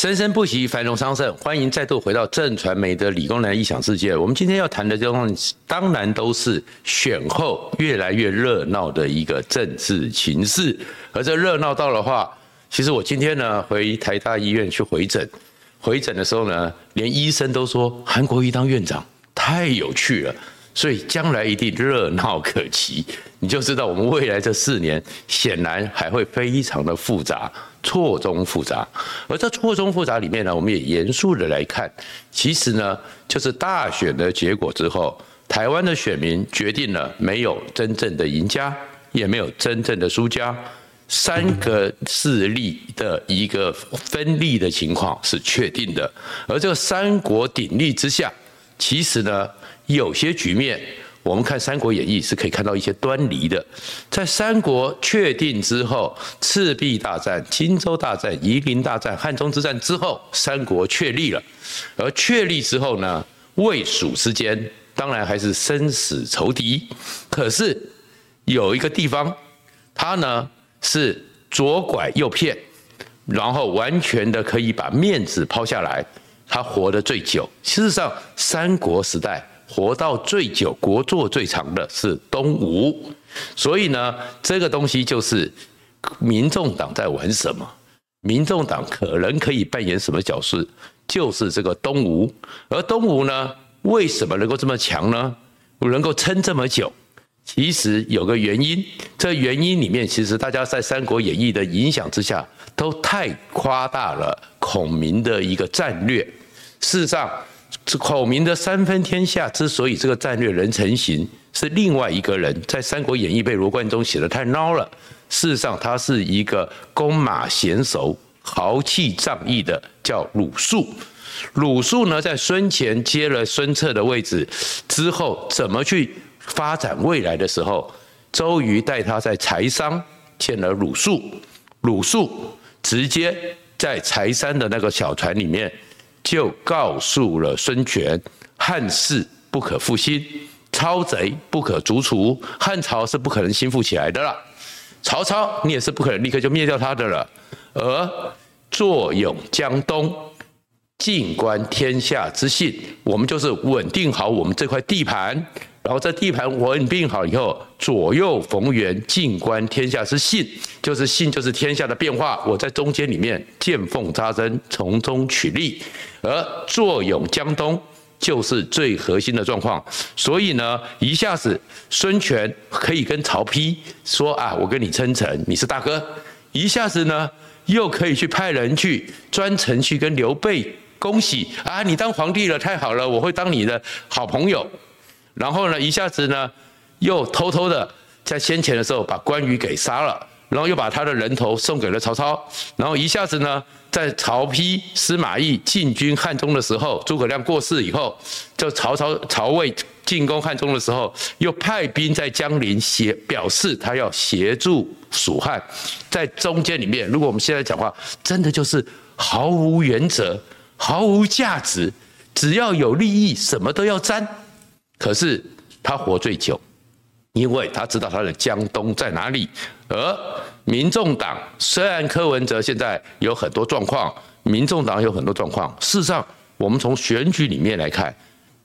生生不息，繁荣昌盛。欢迎再度回到正传媒的理工男异想世界。我们今天要谈的，当然都是选后越来越热闹的一个政治情势。而这热闹到的话，其实我今天呢回台大医院去回诊，回诊的时候呢，连医生都说韩国瑜当院长太有趣了。所以将来一定热闹可期，你就知道我们未来这四年显然还会非常的复杂，错综复杂。而这错综复杂里面呢，我们也严肃的来看，其实呢，就是大选的结果之后，台湾的选民决定了没有真正的赢家，也没有真正的输家，三个势力的一个分立的情况是确定的。而这三国鼎立之下，其实呢。有些局面，我们看《三国演义》是可以看到一些端倪的。在三国确定之后，赤壁大战、荆州大战、夷陵大战、汉中之战之后，三国确立了。而确立之后呢，魏蜀之间当然还是生死仇敌。可是有一个地方，他呢是左拐右骗，然后完全的可以把面子抛下来，他活得最久。事实上，三国时代。活到最久、国祚最长的是东吴，所以呢，这个东西就是民众党在玩什么？民众党可能可以扮演什么角色？就是这个东吴。而东吴呢，为什么能够这么强呢？能够撑这么久？其实有个原因，这原因里面，其实大家在《三国演义》的影响之下，都太夸大了孔明的一个战略。事实上，是孔明的三分天下之所以这个战略能成型，是另外一个人在《三国演义》被罗贯中写得太孬了。事实上，他是一个弓马娴熟、豪气仗义的，叫鲁肃。鲁肃呢，在孙权接了孙策的位置之后，怎么去发展未来的时候，周瑜带他在柴桑见了鲁肃，鲁肃直接在柴山的那个小船里面。就告诉了孙权，汉室不可复兴，超贼不可逐除，汉朝是不可能兴复起来的了。曹操，你也是不可能立刻就灭掉他的了。而坐拥江东，静观天下之信，我们就是稳定好我们这块地盘。然后这地盘稳定好以后，左右逢源，静观天下之信，就是信就是天下的变化。我在中间里面见缝插针，从中取利。而坐拥江东，就是最核心的状况。所以呢，一下子孙权可以跟曹丕说啊，我跟你称臣，你是大哥。一下子呢，又可以去派人去专程去跟刘备恭喜啊，你当皇帝了，太好了，我会当你的好朋友。然后呢，一下子呢，又偷偷的在先前的时候把关羽给杀了，然后又把他的人头送给了曹操。然后一下子呢，在曹丕、司马懿进军汉中的时候，诸葛亮过世以后，就曹操。曹魏进攻汉中的时候，又派兵在江陵协表示他要协助蜀汉。在中间里面，如果我们现在讲话，真的就是毫无原则、毫无价值，只要有利益，什么都要沾。可是他活最久，因为他知道他的江东在哪里。而民众党虽然柯文哲现在有很多状况，民众党有很多状况。事实上，我们从选举里面来看，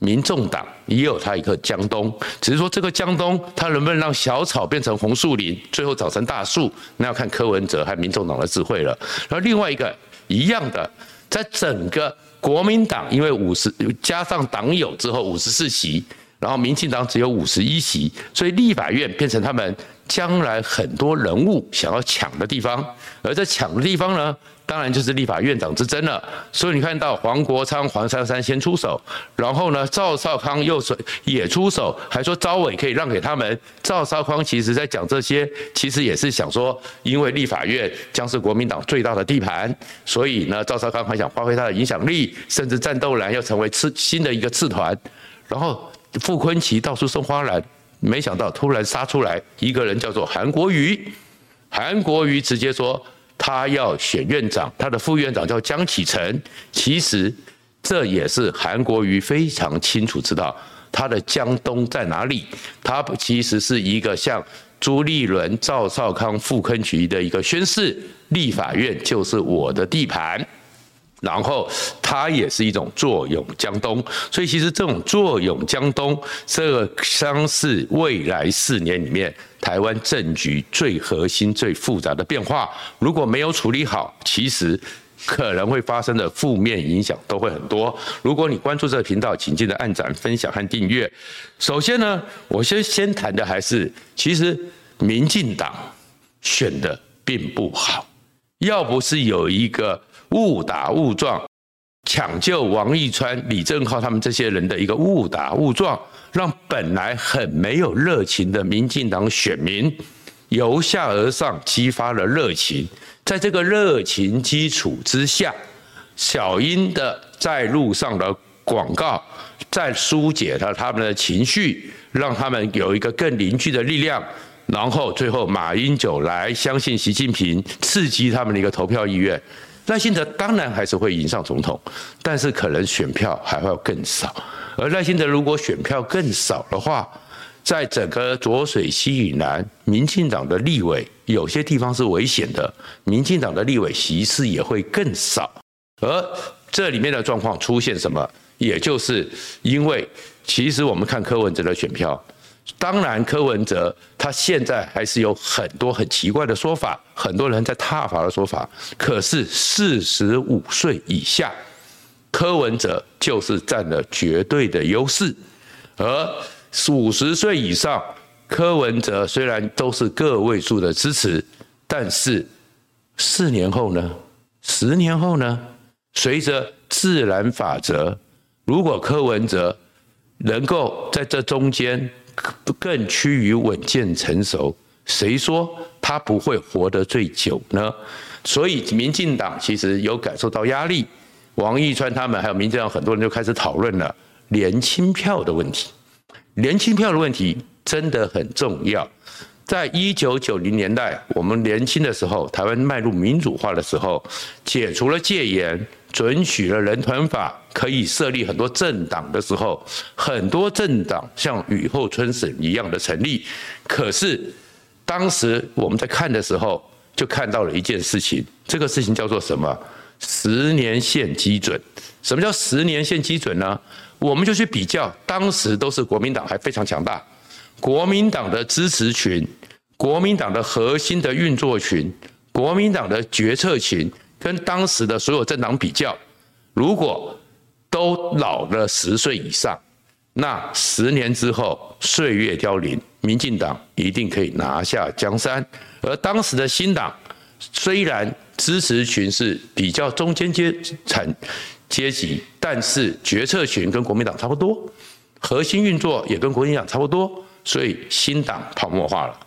民众党也有他一个江东，只是说这个江东他能不能让小草变成红树林，最后长成大树，那要看柯文哲和民众党的智慧了。然后另外一个一样的，在整个国民党，因为五十加上党友之后五十四席。然后民进党只有五十一席，所以立法院变成他们将来很多人物想要抢的地方，而在抢的地方呢，当然就是立法院长之争了。所以你看到黄国昌、黄珊珊先出手，然后呢，赵少康又是也出手，还说召委可以让给他们。赵少康其实在讲这些，其实也是想说，因为立法院将是国民党最大的地盘，所以呢，赵少康还想发挥他的影响力，甚至战斗蓝要成为次新的一个次团，然后。傅昆萁到处送花篮，没想到突然杀出来一个人，叫做韩国瑜。韩国瑜直接说他要选院长，他的副院长叫江启臣。其实这也是韩国瑜非常清楚知道他的江东在哪里。他其实是一个像朱立伦、赵少康、傅崐萁的一个宣誓，立法院就是我的地盘。然后它也是一种坐拥江东，所以其实这种坐拥江东，这个将是未来四年里面台湾政局最核心、最复杂的变化。如果没有处理好，其实可能会发生的负面影响都会很多。如果你关注这个频道，请记得按赞、分享和订阅。首先呢，我先先谈的还是，其实民进党选的并不好，要不是有一个。误打误撞抢救王义川、李正浩他们这些人的一个误打误撞，让本来很没有热情的民进党选民由下而上激发了热情。在这个热情基础之下，小英的在路上的广告，在疏解了他们的情绪，让他们有一个更凝聚的力量。然后最后马英九来相信习近平，刺激他们的一个投票意愿。赖清德当然还是会赢上总统，但是可能选票还会更少。而赖清德如果选票更少的话，在整个浊水溪以南，民进党的立委有些地方是危险的，民进党的立委席次也会更少。而这里面的状况出现什么？也就是因为，其实我们看柯文哲的选票。当然，柯文哲他现在还是有很多很奇怪的说法，很多人在挞伐的说法。可是四十五岁以下，柯文哲就是占了绝对的优势，而五十岁以上，柯文哲虽然都是个位数的支持，但是四年后呢？十年后呢？随着自然法则，如果柯文哲能够在这中间，更趋于稳健成熟，谁说他不会活得最久呢？所以民进党其实有感受到压力，王义川他们还有民进党很多人就开始讨论了年轻票的问题。年轻票的问题真的很重要。在一九九零年代，我们年轻的时候，台湾迈入民主化的时候，解除了戒严。准许了人团法可以设立很多政党的时候，很多政党像雨后春笋一样的成立。可是当时我们在看的时候，就看到了一件事情，这个事情叫做什么？十年线基准。什么叫十年线基准呢？我们就去比较，当时都是国民党还非常强大，国民党的支持群，国民党的核心的运作群，国民党的决策群。跟当时的所有政党比较，如果都老了十岁以上，那十年之后岁月凋零，民进党一定可以拿下江山。而当时的新党虽然支持群是比较中间阶层阶级，但是决策群跟国民党差不多，核心运作也跟国民党差不多，所以新党泡沫化了。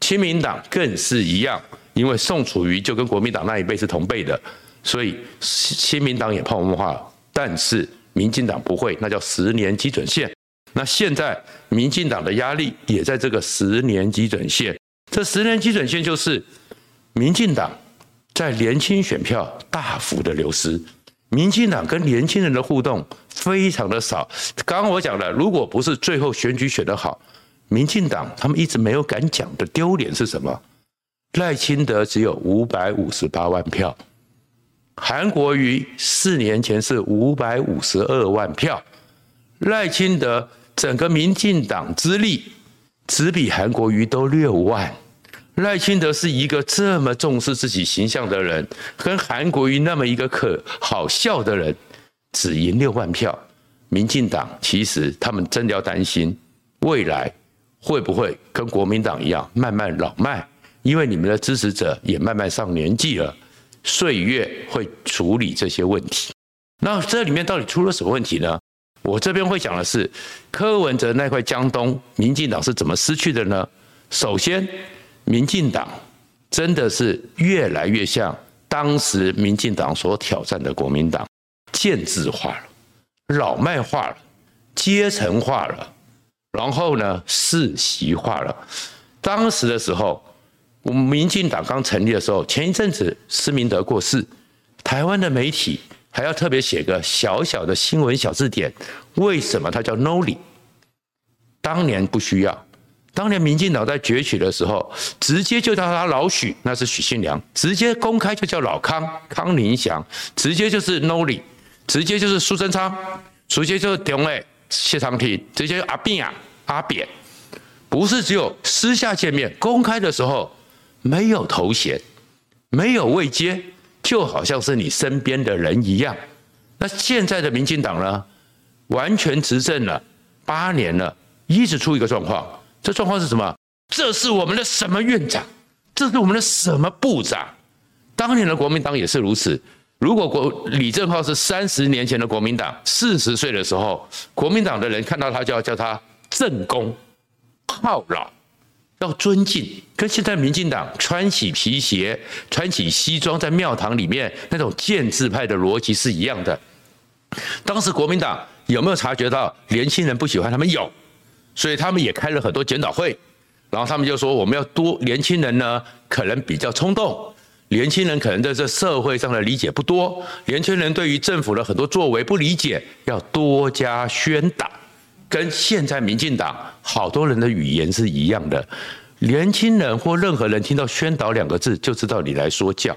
亲民党更是一样。因为宋楚瑜就跟国民党那一辈是同辈的，所以亲民党也泡沫化了。但是民进党不会，那叫十年基准线。那现在民进党的压力也在这个十年基准线。这十年基准线就是民进党在年轻选票大幅的流失，民进党跟年轻人的互动非常的少。刚刚我讲了，如果不是最后选举选得好，民进党他们一直没有敢讲的丢脸是什么？赖清德只有五百五十八万票，韩国瑜四年前是五百五十二万票，赖清德整个民进党之力只比韩国瑜都六万。赖清德是一个这么重视自己形象的人，跟韩国瑜那么一个可好笑的人，只赢六万票。民进党其实他们真的要担心未来会不会跟国民党一样慢慢老迈。因为你们的支持者也慢慢上年纪了，岁月会处理这些问题。那这里面到底出了什么问题呢？我这边会讲的是柯文哲那块江东，民进党是怎么失去的呢？首先，民进党真的是越来越像当时民进党所挑战的国民党，建制化了，老迈化了，阶层化了，然后呢，世袭化了。当时的时候。我们民进党刚成立的时候，前一阵子施明德过世，台湾的媒体还要特别写个小小的新闻小字典，为什么他叫 Noli？当年不需要，当年民进党在崛起的时候，直接就叫他老许，那是许信良；直接公开就叫老康，康宁祥；直接就是 Noli，直接就是苏贞昌，直接就是中磊、谢长廷，直接阿扁啊阿扁，不是只有私下见面，公开的时候没有头衔，没有位阶，就好像是你身边的人一样。那现在的民进党呢，完全执政了八年了，一直出一个状况。这状况是什么？这是我们的什么院长？这是我们的什么部长？当年的国民党也是如此。如果国李正浩是三十年前的国民党，四十岁的时候，国民党的人看到他就要叫他正公、靠老，要尊敬，跟现在民进党穿起皮鞋、穿起西装在庙堂里面那种建制派的逻辑是一样的。当时国民党有没有察觉到年轻人不喜欢他们？有。所以他们也开了很多检讨会，然后他们就说我们要多年轻人呢，可能比较冲动，年轻人可能在这社会上的理解不多，年轻人对于政府的很多作为不理解，要多加宣导。跟现在民进党好多人的语言是一样的，年轻人或任何人听到宣导两个字，就知道你来说教，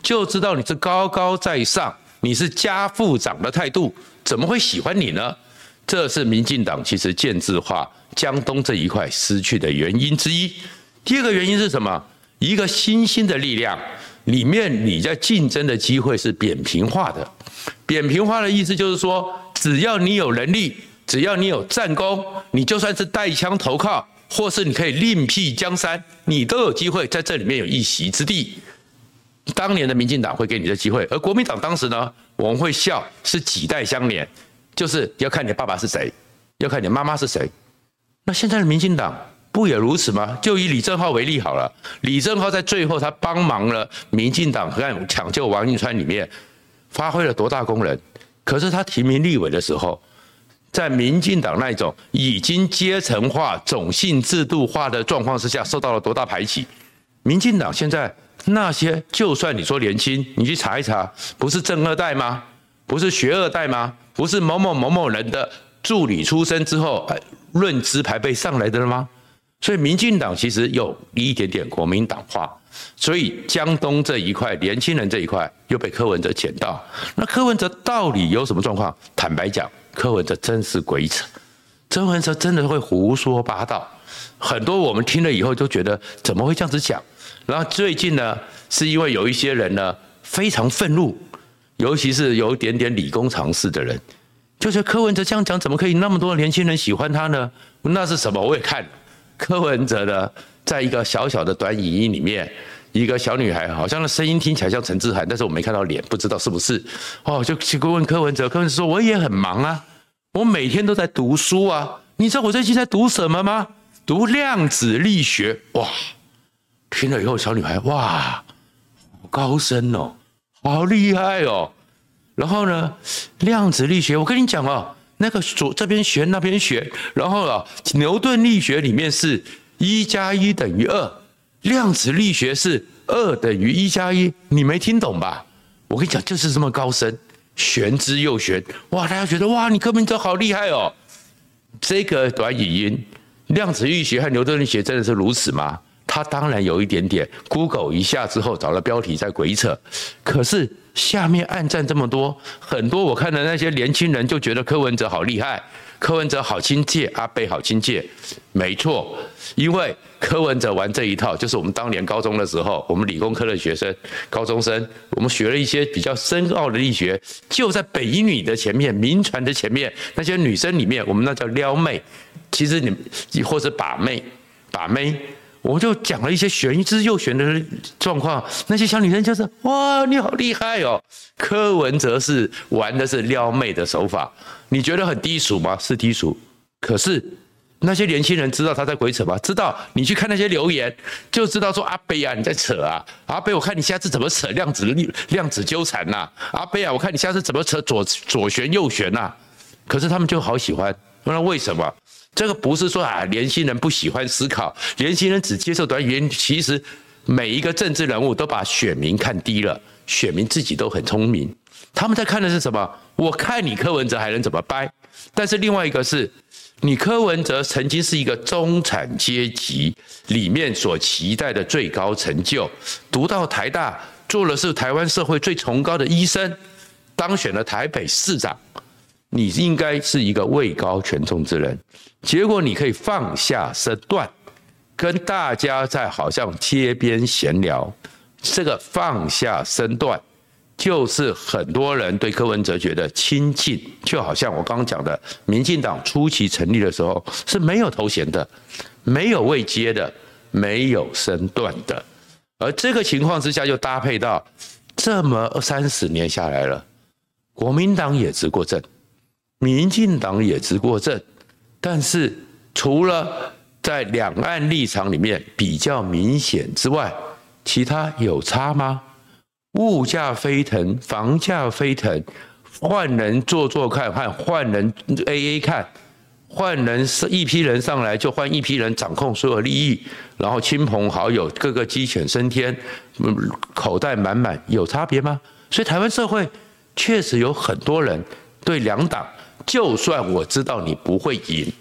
就知道你是高高在上，你是家父长的态度，怎么会喜欢你呢？这是民进党其实建制化江东这一块失去的原因之一。第二个原因是什么？一个新兴的力量里面，你在竞争的机会是扁平化的。扁平化的意思就是说，只要你有能力，只要你有战功，你就算是带枪投靠，或是你可以另辟江山，你都有机会在这里面有一席之地。当年的民进党会给你的机会，而国民党当时呢，我们会笑是几代相连。就是要看你爸爸是谁，要看你妈妈是谁。那现在的民进党不也如此吗？就以李正浩为例好了。李正浩在最后他帮忙了民进党在抢救王运川里面，发挥了多大功能？可是他提名立委的时候，在民进党那种已经阶层化、种姓制度化的状况之下，受到了多大排挤？民进党现在那些，就算你说年轻，你去查一查，不是政二代吗？不是学二代吗？不是某某某某人的助理出身之后，论资排辈上来的了吗？所以民进党其实有一点点国民党化，所以江东这一块年轻人这一块又被柯文哲捡到。那柯文哲到底有什么状况？坦白讲，柯文哲真是鬼扯，柯文哲真的会胡说八道，很多我们听了以后就觉得怎么会这样子讲？然后最近呢，是因为有一些人呢非常愤怒。尤其是有一点点理工常识的人，就是柯文哲这样讲，怎么可以那么多年轻人喜欢他呢？那是什么？我也看柯文哲的，在一个小小的短影音里面，一个小女孩，好像那声音听起来像陈志涵，但是我没看到脸，不知道是不是。哦，就去问柯文哲，柯文哲说我也很忙啊，我每天都在读书啊。你知道我最近在读什么吗？读量子力学。哇，听了以后，小女孩哇，好高深哦。好厉害哦！然后呢，量子力学，我跟你讲哦，那个左这边学那边学，然后啊，牛顿力学里面是一加一等于二，量子力学是二等于一加一，你没听懂吧？我跟你讲，就是这么高深，玄之又玄，哇！大家觉得哇，你柯文哲好厉害哦！这个短语音，量子力学和牛顿力学真的是如此吗？他当然有一点点，Google 一下之后找了标题在鬼扯，可是下面暗赞这么多，很多我看的那些年轻人就觉得柯文哲好厉害，柯文哲好亲切，阿贝好亲切，没错，因为柯文哲玩这一套，就是我们当年高中的时候，我们理工科的学生，高中生，我们学了一些比较深奥的力学，就在北一女的前面，民传的前面，那些女生里面，我们那叫撩妹，其实你或者把妹，把妹。我就讲了一些玄之又玄的状况，那些小女生就是哇，你好厉害哦。柯文哲是玩的是撩妹的手法，你觉得很低俗吗？是低俗。可是那些年轻人知道他在鬼扯吗？知道。你去看那些留言，就知道说阿北啊，你在扯啊。阿北，我看你下次怎么扯量子量子纠缠呐？阿北啊，我看你下次怎么扯左左旋右旋呐？可是他们就好喜欢，那为什么？这个不是说啊，年轻人不喜欢思考，年轻人只接受短语。其实每一个政治人物都把选民看低了，选民自己都很聪明。他们在看的是什么？我看你柯文哲还能怎么掰？但是另外一个是，你柯文哲曾经是一个中产阶级里面所期待的最高成就，读到台大，做的是台湾社会最崇高的医生，当选了台北市长，你应该是一个位高权重之人，结果你可以放下身段，跟大家在好像街边闲聊，这个放下身段。就是很多人对柯文哲觉得亲近，就好像我刚刚讲的，民进党初期成立的时候是没有头衔的，没有位阶的，没有身段的，而这个情况之下，就搭配到这么三十年下来了，国民党也执过政，民进党也执过政，但是除了在两岸立场里面比较明显之外，其他有差吗？物价飞腾，房价飞腾，换人做做看，换换人 A A 看，换人是一批人上来就换一批人掌控所有利益，然后亲朋好友个个鸡犬升天，口袋满满，有差别吗？所以台湾社会确实有很多人对两党，就算我知道你不会赢，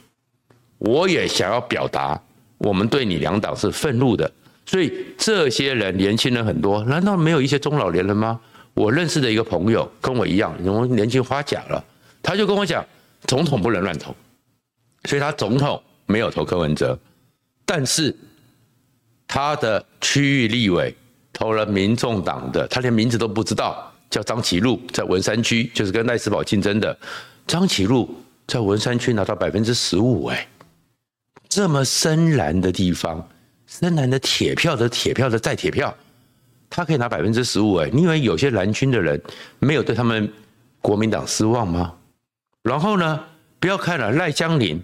我也想要表达我们对你两党是愤怒的。所以这些人年轻人很多，难道没有一些中老年人吗？我认识的一个朋友跟我一样，因为年轻花甲了，他就跟我讲，总统不能乱投，所以他总统没有投柯文哲，但是他的区域立委投了民众党的，他连名字都不知道，叫张启禄，在文山区就是跟赖士葆竞争的，张启禄在文山区拿到百分之十五，哎，这么深蓝的地方。深蓝的铁票的铁票的再铁票，他可以拿百分之十五哎，你以为有些蓝军的人没有对他们国民党失望吗？然后呢，不要看了赖江林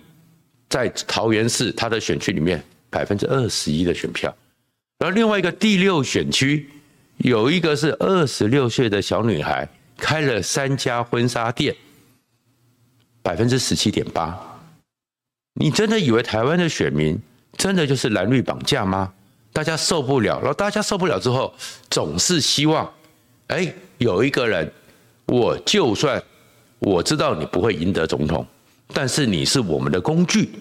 在桃园市他的选区里面百分之二十一的选票，然后另外一个第六选区有一个是二十六岁的小女孩开了三家婚纱店，百分之十七点八，你真的以为台湾的选民？真的就是蓝绿绑架吗？大家受不了，然后大家受不了之后，总是希望，哎，有一个人，我就算我知道你不会赢得总统，但是你是我们的工具，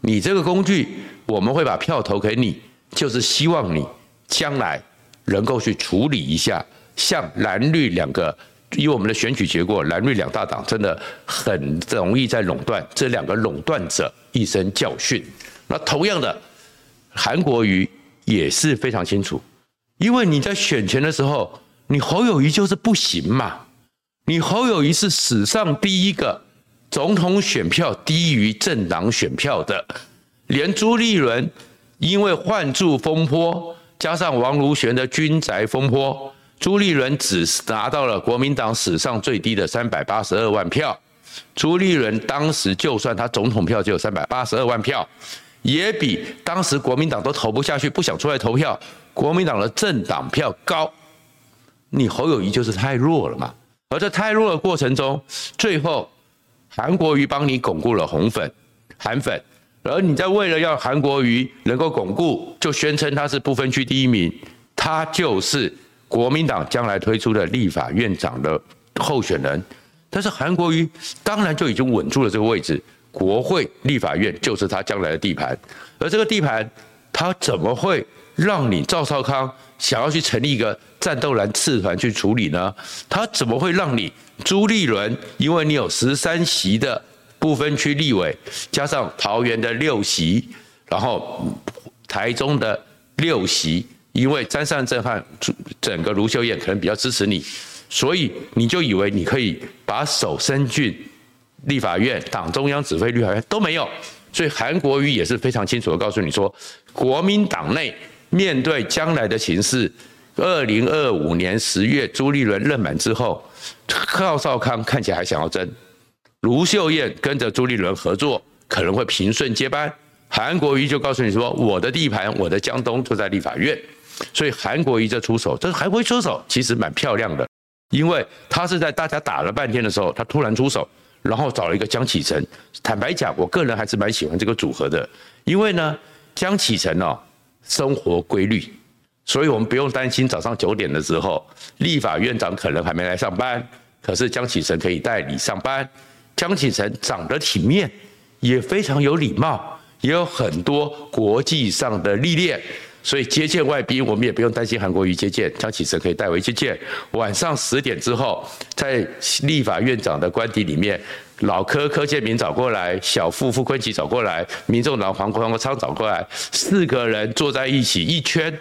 你这个工具，我们会把票投给你，就是希望你将来能够去处理一下，像蓝绿两个，以我们的选举结果，蓝绿两大党真的很容易在垄断，这两个垄断者一生教训。那同样的，韩国瑜也是非常清楚，因为你在选前的时候，你侯友谊就是不行嘛。你侯友谊是史上第一个总统选票低于政党选票的，连朱立伦因为换柱风波，加上王如玄的军宅风波，朱立伦只拿到了国民党史上最低的三百八十二万票。朱立伦当时就算他总统票只有三百八十二万票。也比当时国民党都投不下去，不想出来投票，国民党的政党票高，你侯友谊就是太弱了嘛。而在太弱的过程中，最后韩国瑜帮你巩固了红粉、韩粉，而你在为了要韩国瑜能够巩固，就宣称他是不分区第一名，他就是国民党将来推出的立法院长的候选人。但是韩国瑜当然就已经稳住了这个位置。国会、立法院就是他将来的地盘，而这个地盘，他怎么会让你赵少康想要去成立一个战斗蓝次团去处理呢？他怎么会让你朱立伦，因为你有十三席的不分区立委，加上桃园的六席，然后台中的六席，因为詹善政和整个卢秀燕可能比较支持你，所以你就以为你可以把手伸进。立法院、党中央指挥立法院都没有，所以韩国瑜也是非常清楚的告诉你说，国民党内面对将来的形势，二零二五年十月朱立伦任满之后，赵少康看起来还想要争，卢秀燕跟着朱立伦合作，可能会平顺接班，韩国瑜就告诉你说，我的地盘，我的江东就在立法院，所以韩国瑜这出手，但是韩国瑜出手其实蛮漂亮的，因为他是在大家打了半天的时候，他突然出手。然后找了一个江启臣，坦白讲，我个人还是蛮喜欢这个组合的，因为呢，江启臣哦，生活规律，所以我们不用担心早上九点的时候，立法院长可能还没来上班，可是江启臣可以代理上班，江启臣长得体面，也非常有礼貌，也有很多国际上的历练。所以接见外宾，我们也不用担心韩国瑜接见，江启臣可以代为接见。晚上十点之后，在立法院长的官邸里面，老柯柯建铭找过来，小傅傅崐萁找过来，民众党黄国昌找过来，四个人坐在一起一圈，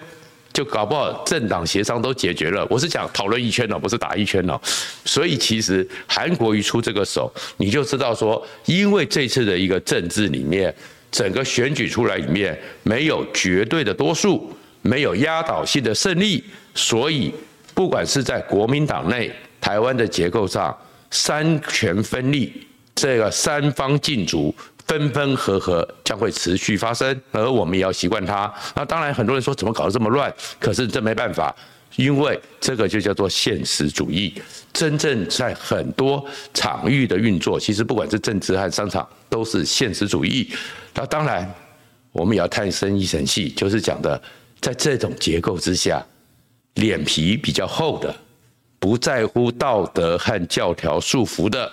就搞不好政党协商都解决了。我是讲讨论一圈哦，不是打一圈哦。所以其实韩国瑜出这个手，你就知道说，因为这次的一个政治里面。整个选举出来里面没有绝对的多数，没有压倒性的胜利，所以不管是在国民党内、台湾的结构上，三权分立，这个三方竞逐、分分合合将会持续发生，而我们也要习惯它。那当然，很多人说怎么搞得这么乱？可是这没办法。因为这个就叫做现实主义，真正在很多场域的运作，其实不管是政治和商场，都是现实主义。那当然，我们也要探深一层细，就是讲的，在这种结构之下，脸皮比较厚的，不在乎道德和教条束缚的，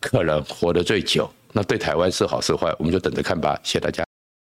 可能活得最久。那对台湾是好是坏，我们就等着看吧。谢谢大家。